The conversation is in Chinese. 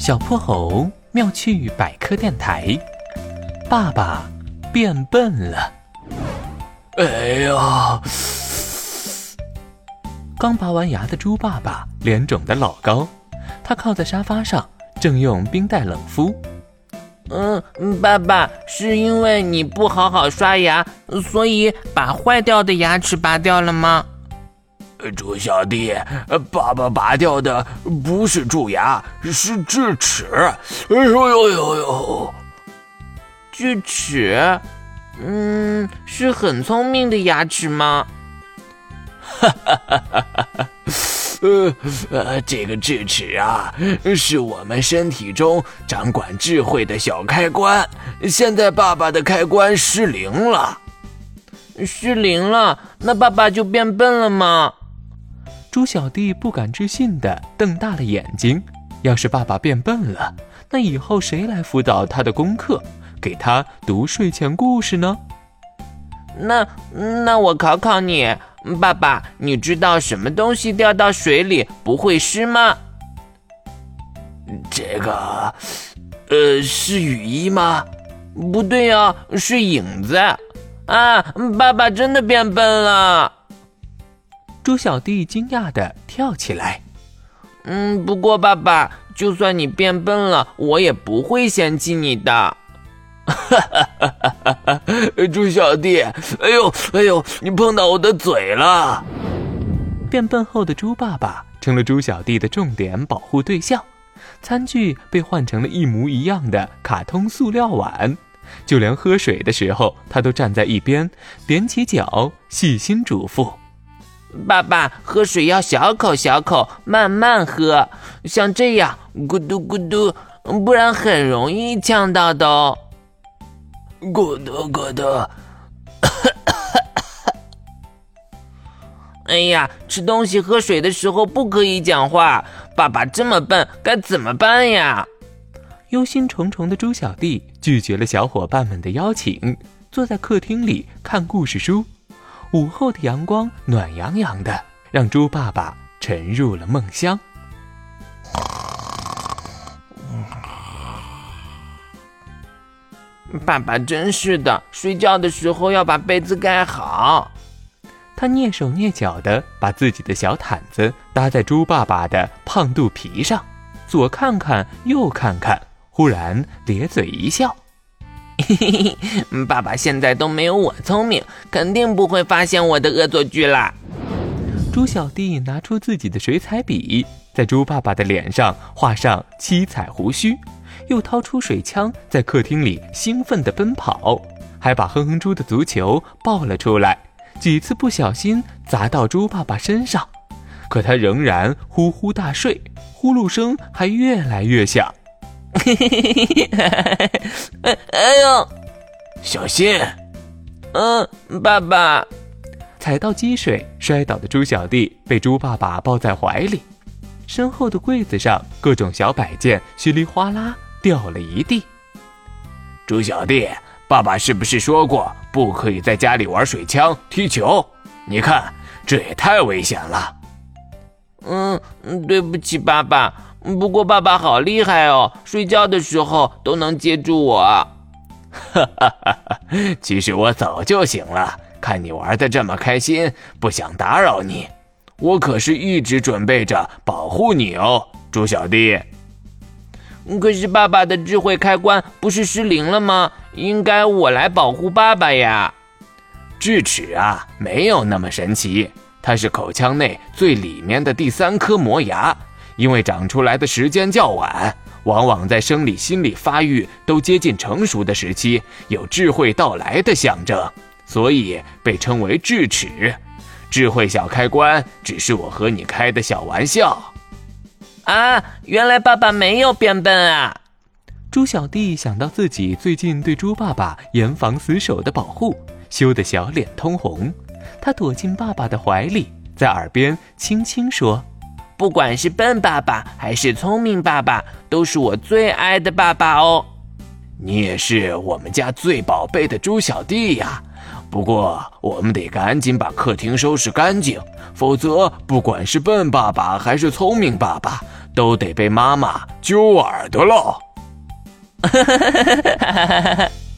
小破猴妙趣百科电台，爸爸变笨了。哎呀！刚拔完牙的猪爸爸脸肿得老高，他靠在沙发上，正用冰袋冷敷。嗯，爸爸，是因为你不好好刷牙，所以把坏掉的牙齿拔掉了吗？猪小弟，爸爸拔掉的不是蛀牙，是智齿。哎呦呦呦呦！智齿？嗯，是很聪明的牙齿吗？哈哈哈哈哈！呃呃，这个智齿啊，是我们身体中掌管智慧的小开关。现在爸爸的开关失灵了，失灵了，那爸爸就变笨了吗？猪小弟不敢置信地瞪大了眼睛。要是爸爸变笨了，那以后谁来辅导他的功课，给他读睡前故事呢？那那我考考你。爸爸，你知道什么东西掉到水里不会湿吗？这个，呃，是雨衣吗？不对呀，是影子。啊，爸爸真的变笨了。猪小弟惊讶的跳起来。嗯，不过爸爸，就算你变笨了，我也不会嫌弃你的。哈哈哈哈哈！猪小弟，哎呦哎呦，你碰到我的嘴了！变笨后的猪爸爸成了猪小弟的重点保护对象，餐具被换成了一模一样的卡通塑料碗，就连喝水的时候，他都站在一边，踮起脚，细心嘱咐：“爸爸，喝水要小口小口，慢慢喝，像这样咕嘟咕嘟，不然很容易呛到的哦。”咕嘟咕嘟，哎呀，吃东西、喝水的时候不可以讲话。爸爸这么笨，该怎么办呀？忧心忡忡的猪小弟拒绝了小伙伴们的邀请，坐在客厅里看故事书。午后的阳光暖洋洋的，让猪爸爸沉入了梦乡。爸爸真是的，睡觉的时候要把被子盖好。他蹑手蹑脚的把自己的小毯子搭在猪爸爸的胖肚皮上，左看看，右看看，忽然咧嘴一笑：“嘿嘿嘿嘿，爸爸现在都没有我聪明，肯定不会发现我的恶作剧啦。”猪小弟拿出自己的水彩笔，在猪爸爸的脸上画上七彩胡须。又掏出水枪，在客厅里兴奋地奔跑，还把哼哼猪的足球抱了出来，几次不小心砸到猪爸爸身上，可他仍然呼呼大睡，呼噜声还越来越响。嘿嘿嘿，哎哎呦，小心！嗯，爸爸，踩到积水摔倒的猪小弟被猪爸爸抱在怀里，身后的柜子上各种小摆件稀里哗啦。掉了一地，猪小弟，爸爸是不是说过不可以在家里玩水枪、踢球？你看，这也太危险了。嗯，对不起，爸爸。不过爸爸好厉害哦，睡觉的时候都能接住我。哈哈哈哈其实我早就醒了，看你玩的这么开心，不想打扰你。我可是一直准备着保护你哦，猪小弟。可是爸爸的智慧开关不是失灵了吗？应该我来保护爸爸呀。智齿啊，没有那么神奇，它是口腔内最里面的第三颗磨牙，因为长出来的时间较晚，往往在生理、心理发育都接近成熟的时期，有智慧到来的象征，所以被称为智齿。智慧小开关只是我和你开的小玩笑。啊，原来爸爸没有变笨啊！猪小弟想到自己最近对猪爸爸严防死守的保护，羞得小脸通红。他躲进爸爸的怀里，在耳边轻轻说：“不管是笨爸爸还是聪明爸爸，都是我最爱的爸爸哦。你也是我们家最宝贝的猪小弟呀。不过我们得赶紧把客厅收拾干净，否则不管是笨爸爸还是聪明爸爸。”都得被妈妈揪耳朵喽。